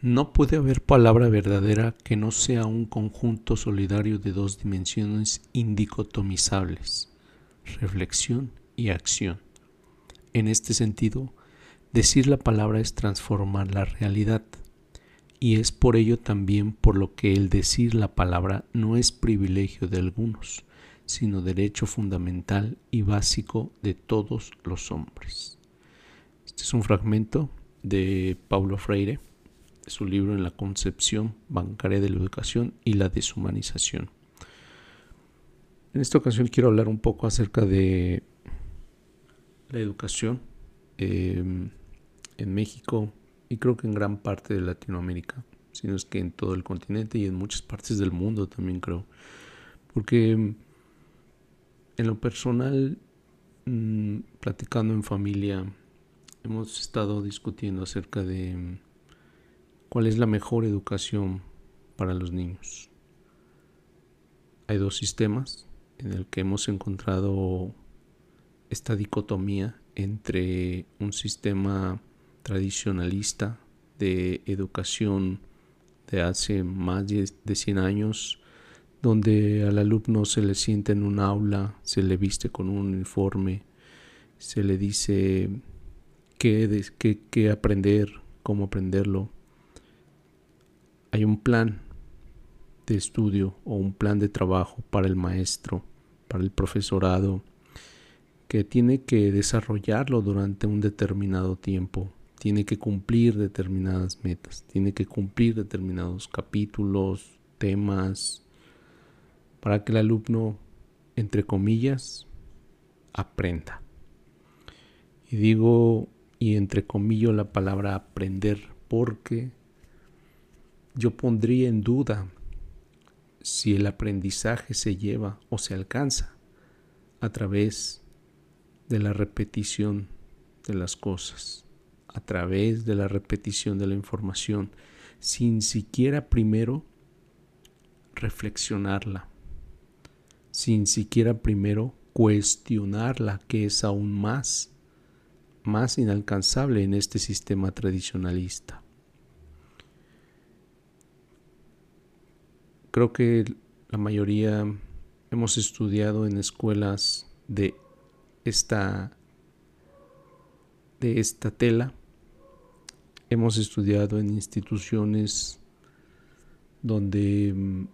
No puede haber palabra verdadera que no sea un conjunto solidario de dos dimensiones indicotomizables, reflexión y acción. En este sentido, decir la palabra es transformar la realidad, y es por ello también por lo que el decir la palabra no es privilegio de algunos, sino derecho fundamental y básico de todos los hombres. Este es un fragmento de Paulo Freire su libro en la concepción bancaria de la educación y la deshumanización. En esta ocasión quiero hablar un poco acerca de la educación em, en México y creo que en gran parte de Latinoamérica, sino es que en todo el continente y en muchas partes del mundo también creo. Porque em, en lo personal, mm, platicando en familia, hemos estado discutiendo acerca de em, ¿Cuál es la mejor educación para los niños? Hay dos sistemas en el que hemos encontrado esta dicotomía entre un sistema tradicionalista de educación de hace más de 100 años, donde al alumno se le sienta en un aula, se le viste con un uniforme, se le dice qué, aprender, cómo aprenderlo, hay un plan de estudio o un plan de trabajo para el maestro, para el profesorado, que tiene que desarrollarlo durante un determinado tiempo, tiene que cumplir determinadas metas, tiene que cumplir determinados capítulos, temas, para que el alumno, entre comillas, aprenda. Y digo, y entre comillas, la palabra aprender porque yo pondría en duda si el aprendizaje se lleva o se alcanza a través de la repetición de las cosas, a través de la repetición de la información, sin siquiera primero reflexionarla, sin siquiera primero cuestionarla, que es aún más, más inalcanzable en este sistema tradicionalista. Creo que la mayoría hemos estudiado en escuelas de esta de esta tela. Hemos estudiado en instituciones donde mm,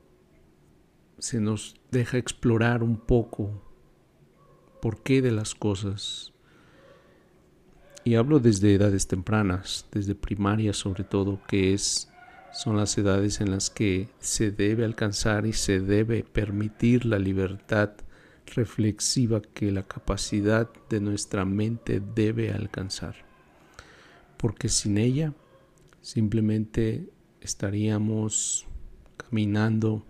se nos deja explorar un poco por qué de las cosas. Y hablo desde edades tempranas, desde primaria sobre todo, que es son las edades en las que se debe alcanzar y se debe permitir la libertad reflexiva que la capacidad de nuestra mente debe alcanzar. Porque sin ella simplemente estaríamos caminando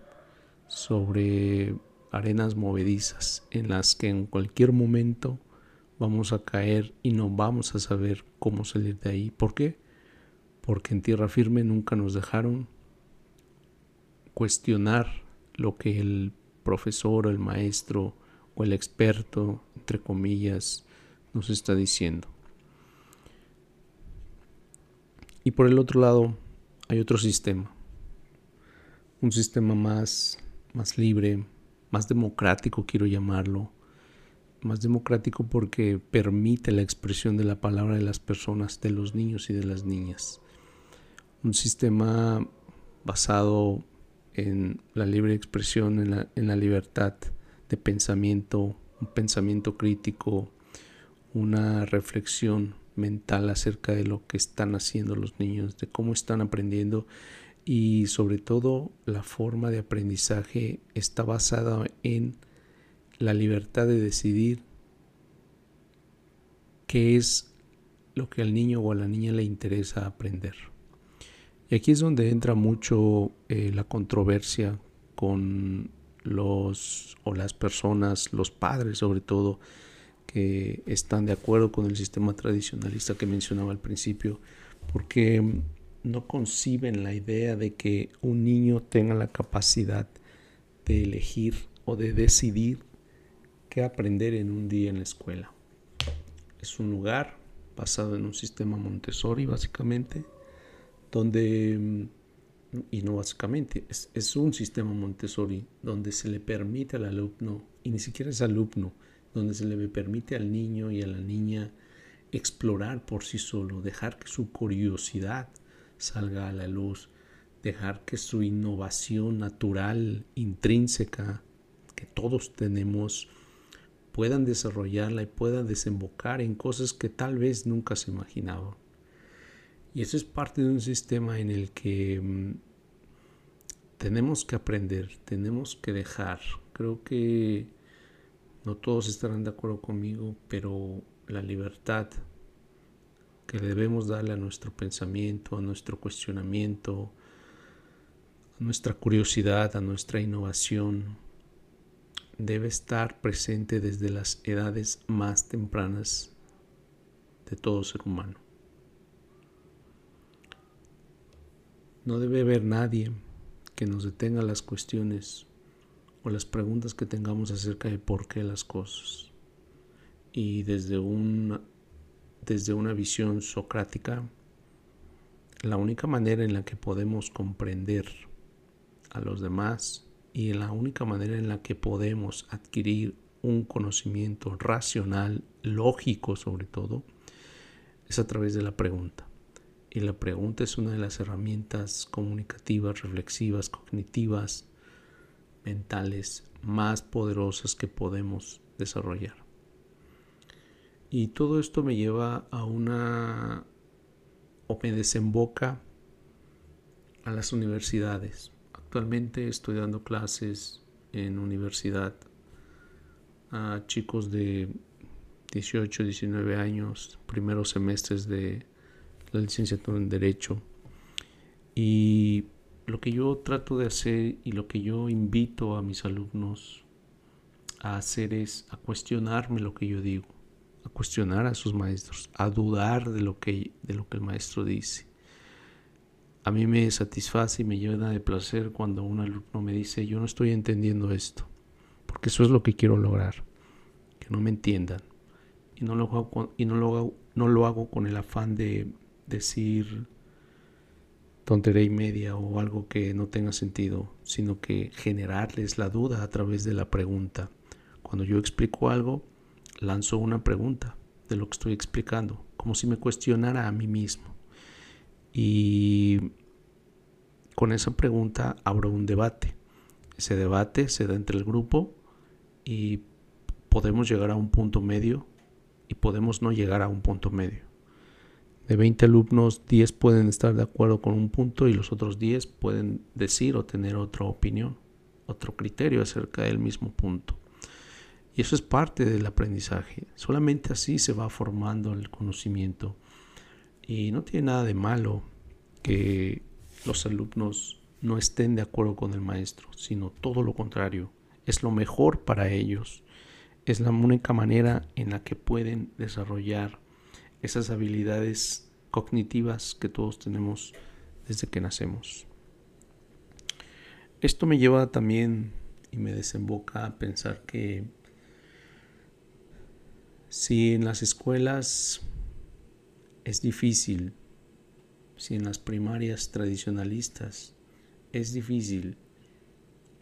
sobre arenas movedizas en las que en cualquier momento vamos a caer y no vamos a saber cómo salir de ahí. ¿Por qué? Porque en tierra firme nunca nos dejaron cuestionar lo que el profesor el maestro o el experto, entre comillas, nos está diciendo. Y por el otro lado hay otro sistema, un sistema más, más libre, más democrático quiero llamarlo, más democrático porque permite la expresión de la palabra de las personas, de los niños y de las niñas un sistema basado en la libre expresión, en la, libertad de pensamiento, un pensamiento crítico, una reflexión mental acerca de lo que están haciendo los niños, de cómo están aprendiendo y sobre todo la forma de aprendizaje está basada en la libertad de decidir qué es lo que al niño o a la niña le interesa aprender. Y aquí es donde entra mucho eh, la controversia con los o las personas, los padres sobre todo, que están de acuerdo con el sistema tradicionalista que mencionaba al principio, porque no conciben la idea de que un niño tenga la capacidad de elegir o de decidir qué aprender en un día en la escuela. Es un lugar basado en un sistema Montessori básicamente, donde, y no básicamente, es, es un sistema Montessori donde se le permite al alumno, y ni siquiera es alumno, donde se le permite al niño y a la niña explorar por sí solo, dejar que su curiosidad salga a la luz, dejar que su innovación natural, intrínseca, que todos tenemos, puedan desarrollarla y puedan desembocar en cosas que tal vez nunca se imaginaban. Y eso es parte de un sistema en el que mm, tenemos que aprender, tenemos que dejar. Creo que no todos estarán de acuerdo conmigo, pero la libertad que debemos darle a nuestro pensamiento, a nuestro cuestionamiento, a nuestra curiosidad, a nuestra innovación, debe estar presente desde las edades más tempranas de todo ser humano. No debe haber nadie que nos detenga las cuestiones o las preguntas que tengamos acerca de por qué las cosas y desde una, desde una visión socrática, la única manera en la que podemos comprender a los demás y la única manera en la que podemos adquirir un conocimiento racional, lógico sobre todo, es a través de la pregunta. Y la pregunta es una de las herramientas comunicativas, reflexivas, cognitivas, mentales más poderosas que podemos desarrollar. Y todo esto me lleva a una, o me desemboca a las universidades. Actualmente estoy dando clases en universidad a chicos de 18, 19 años, primeros semestres de la licenciatura en Derecho. Y lo que yo trato de hacer y lo que yo invito a mis alumnos a hacer es a cuestionarme lo que yo digo a cuestionar a sus maestros, a dudar de lo que, de lo que el maestro dice. A mí me satisface y me llena de placer cuando un alumno me dice, yo no estoy entendiendo esto, porque eso es lo que quiero lograr, que no me entiendan. Y no lo y no lo no lo hago con el afán de decir tontería y media o algo que no tenga sentido, sino que generarles la duda a través de la pregunta. Cuando yo explico algo, lanzo una pregunta de lo que estoy explicando, como si me cuestionara a mí mismo. Y con esa pregunta abro un debate. Ese debate se da entre el grupo y podemos llegar a un punto medio y podemos no llegar a un punto medio. De 20 alumnos, 10 pueden estar de acuerdo con un punto y los otros 10 pueden decir o tener otra opinión, otro criterio acerca del mismo punto. Y eso es parte del aprendizaje. Solamente así se va formando el conocimiento. Y no tiene nada de malo que los alumnos no estén de acuerdo con el maestro, sino todo lo contrario. Es lo mejor para ellos. Es la única manera en la que pueden desarrollar esas habilidades cognitivas que todos tenemos desde que nacemos. Esto me lleva también y me desemboca a pensar que si en las escuelas es difícil, si en las primarias tradicionalistas es difícil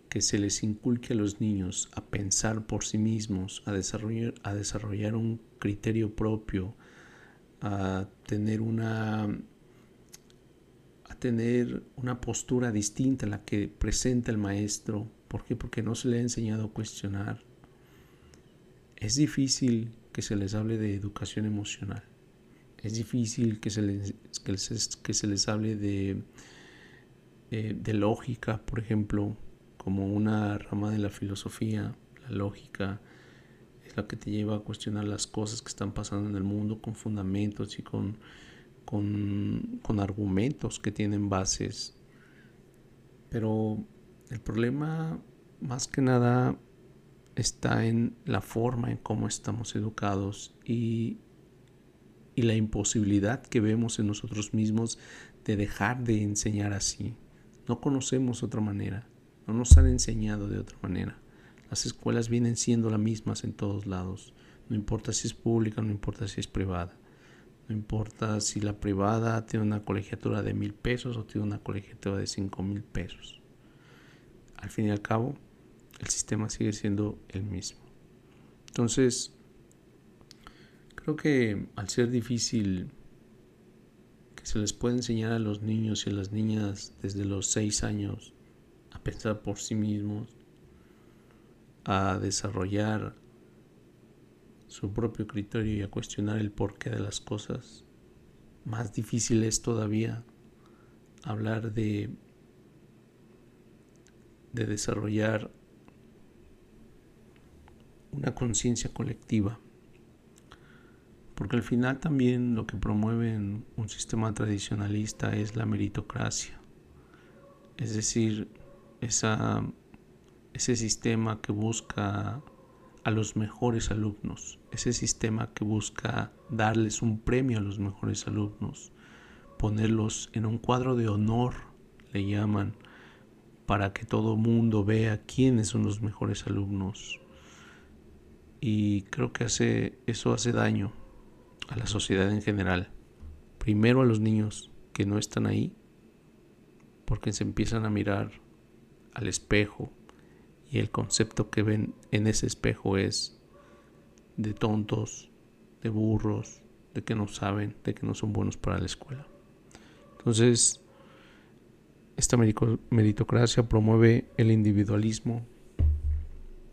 que se les inculque a los niños a pensar por sí mismos, a desarrollar, a desarrollar un criterio propio, a tener una a tener una postura distinta a la que presenta el maestro. ¿Por qué? Porque no se le ha enseñado a cuestionar. Es difícil que se les hable de educación emocional. Es difícil que se les, que se les hable de, eh, de lógica, por ejemplo, como una rama de la filosofía. La lógica la que te lleva a cuestionar las cosas que están pasando en el mundo con fundamentos y con, con, con argumentos que tienen bases. Pero el problema, más que nada, está en la forma en cómo estamos educados y, y la imposibilidad que vemos en nosotros mismos de dejar de enseñar así. No conocemos otra manera, no nos han enseñado de otra manera. Las escuelas vienen siendo las mismas en todos lados, no importa si es pública, no importa si es privada. No importa si la privada tiene una colegiatura de mil pesos o tiene una colegiatura de cinco mil pesos. Al fin y al cabo, el sistema sigue siendo el mismo. Entonces, creo que al ser difícil que se les puede enseñar a los niños y a las niñas desde los seis años a pensar por sí mismos, a desarrollar su propio criterio y a cuestionar el porqué de las cosas. Más difícil es todavía hablar de, de desarrollar una conciencia colectiva. Porque al final también lo que promueve un sistema tradicionalista es la meritocracia. Es decir, esa, ese sistema que busca a los mejores alumnos, ese sistema que busca darles un premio a los mejores alumnos, ponerlos en un cuadro de honor, le llaman, para que todo mundo vea quiénes son los mejores alumnos. Y creo que hace, eso hace daño a la sociedad en general. Primero a los niños que no están ahí, porque se empiezan a mirar al espejo y el concepto que ven en ese espejo es de tontos, de burros, de que no saben, de que no son buenos para la escuela. Entonces, esta meritocracia promueve el individualismo,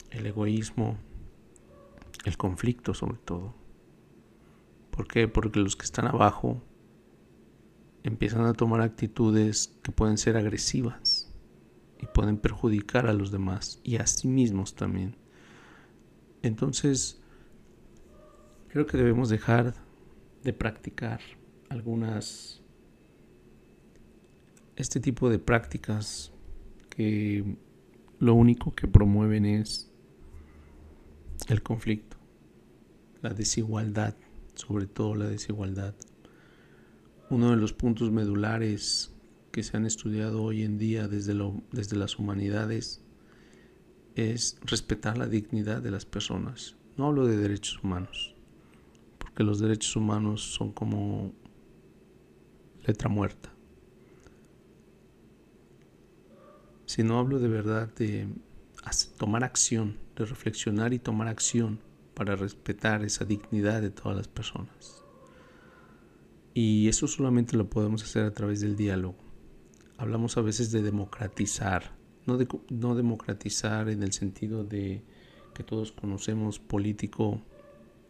el egoísmo, el conflicto sobre todo. ¿Por qué? Porque los que están abajo empiezan a tomar actitudes que pueden ser agresivas y pueden perjudicar a los demás y a sí mismos también. Entonces, creo que debemos dejar de practicar algunas este tipo de prácticas que lo único que promueven es el conflicto, la desigualdad, sobre todo la desigualdad. Uno de los puntos medulares que se han estudiado hoy en día desde, desde las humanidades es respetar la dignidad de las personas. No hablo de derechos humanos, porque los derechos humanos son como letra muerta. Sino hablo de verdad de tomar acción, de reflexionar y tomar acción para respetar esa dignidad de todas las personas. Y eso solamente lo podemos hacer a través del diálogo hablamos a veces de democratizar, no, de, no democratizar en el sentido de que todos conocemos político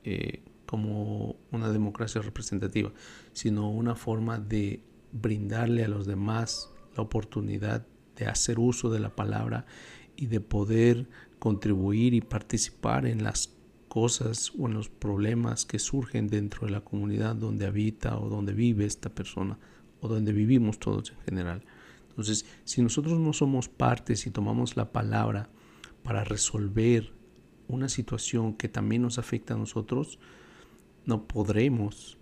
eh, como una democracia representativa, sino una forma de brindarle a los demás la oportunidad de hacer uso de la palabra y de poder contribuir y participar en las cosas o en los problemas que surgen dentro de la comunidad donde habita o donde vive esta persona o donde vivimos todos en general. Entonces, si nosotros no somos partes y tomamos la palabra para resolver una situación que también nos afecta a nosotros, no podremos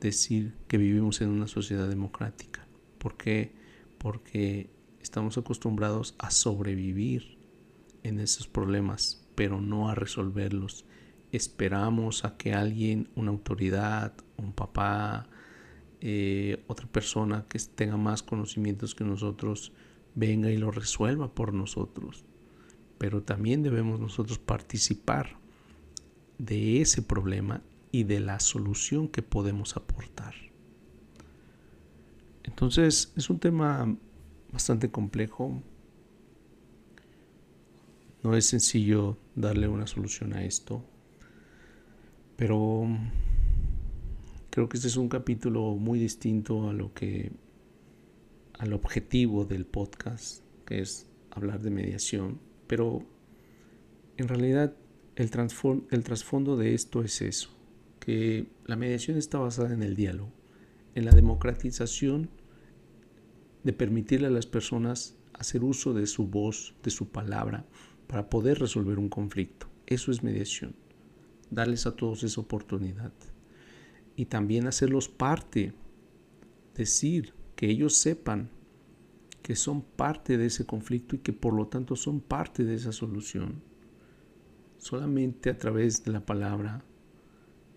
decir que vivimos en una sociedad democrática. ¿Por qué? Porque estamos acostumbrados a sobrevivir en esos problemas, pero no a resolverlos. Esperamos a que alguien, una autoridad, un papá, eh, otra persona que tenga más conocimientos que nosotros venga y lo resuelva por nosotros. Pero también debemos nosotros participar de ese problema y de la solución que podemos aportar. Entonces es un tema bastante complejo. No es sencillo darle una solución a esto, pero Creo que este es un capítulo muy distinto a lo que al objetivo del podcast, que es hablar de mediación, pero en realidad el, el trasfondo de esto es eso, que la mediación está basada en el diálogo, en la democratización de permitirle a las personas hacer uso de su voz, de su palabra, para poder resolver un conflicto. Eso es mediación, darles a todos esa oportunidad y también hacerlos parte, decir que ellos sepan que son parte de ese conflicto y que por lo tanto son parte de esa solución. Solamente a través de la palabra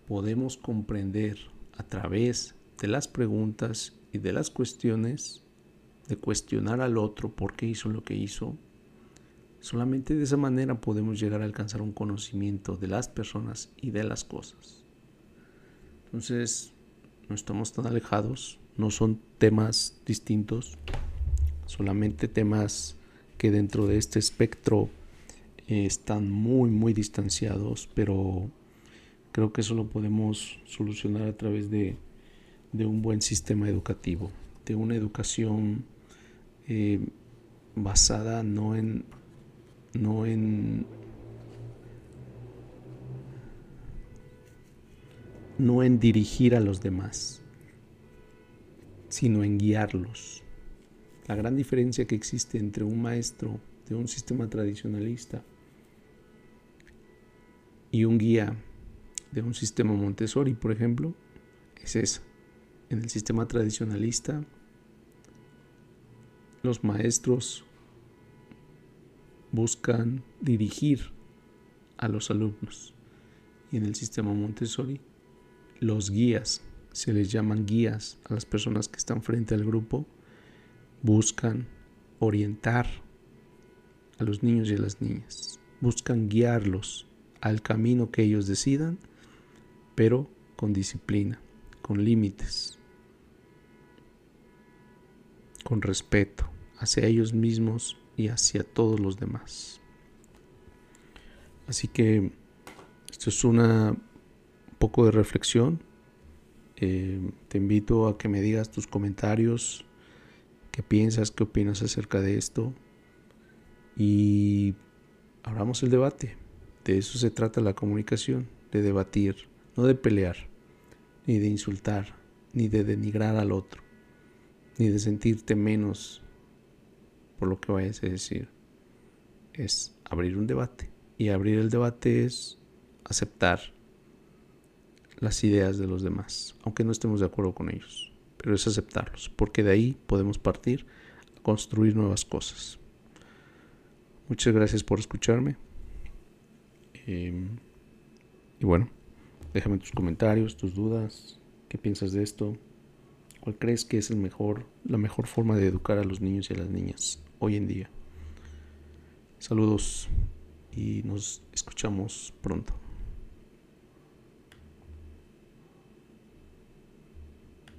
podemos comprender a través de las preguntas y de las cuestiones, de cuestionar al otro por qué hizo lo que hizo, solamente de esa manera podemos llegar a alcanzar un conocimiento de las personas y de las cosas. Entonces, no estamos tan alejados, no son temas distintos, solamente temas que dentro de este espectro eh, están muy, muy distanciados, pero creo que eso lo podemos solucionar a través de, un buen sistema educativo, de una educación eh, basada no en, no en no en dirigir a los demás, sino en guiarlos. La gran diferencia que existe entre un maestro de un sistema tradicionalista y un guía de un sistema Montessori, por ejemplo, es esa. En el sistema tradicionalista, los maestros buscan dirigir a los alumnos. Y en el sistema Montessori, los guías, se les llaman guías a las personas que están frente al grupo, buscan orientar a los niños y a las niñas, buscan guiarlos al camino que ellos decidan, pero con disciplina, con límites, con respeto hacia ellos mismos y hacia todos los demás. Así que esto es una poco de reflexión. Eh, te invito a que me digas tus comentarios, qué piensas, qué opinas acerca de esto y abramos el debate. De eso se trata la comunicación, de debatir, no de pelear, ni de insultar, ni de denigrar al otro, ni de sentirte menos por lo que vayas a decir. Es abrir un debate. Y abrir el debate es aceptar las ideas de los demás, aunque no estemos de acuerdo con ellos. Pero es aceptarlos, porque de ahí podemos partir a construir nuevas cosas. Muchas gracias por escucharme. Em, y bueno, déjame tus comentarios, tus dudas, qué piensas de esto, cuál crees que es el mejor, la mejor forma de educar a los niños y a las niñas hoy en día. Saludos y nos escuchamos pronto.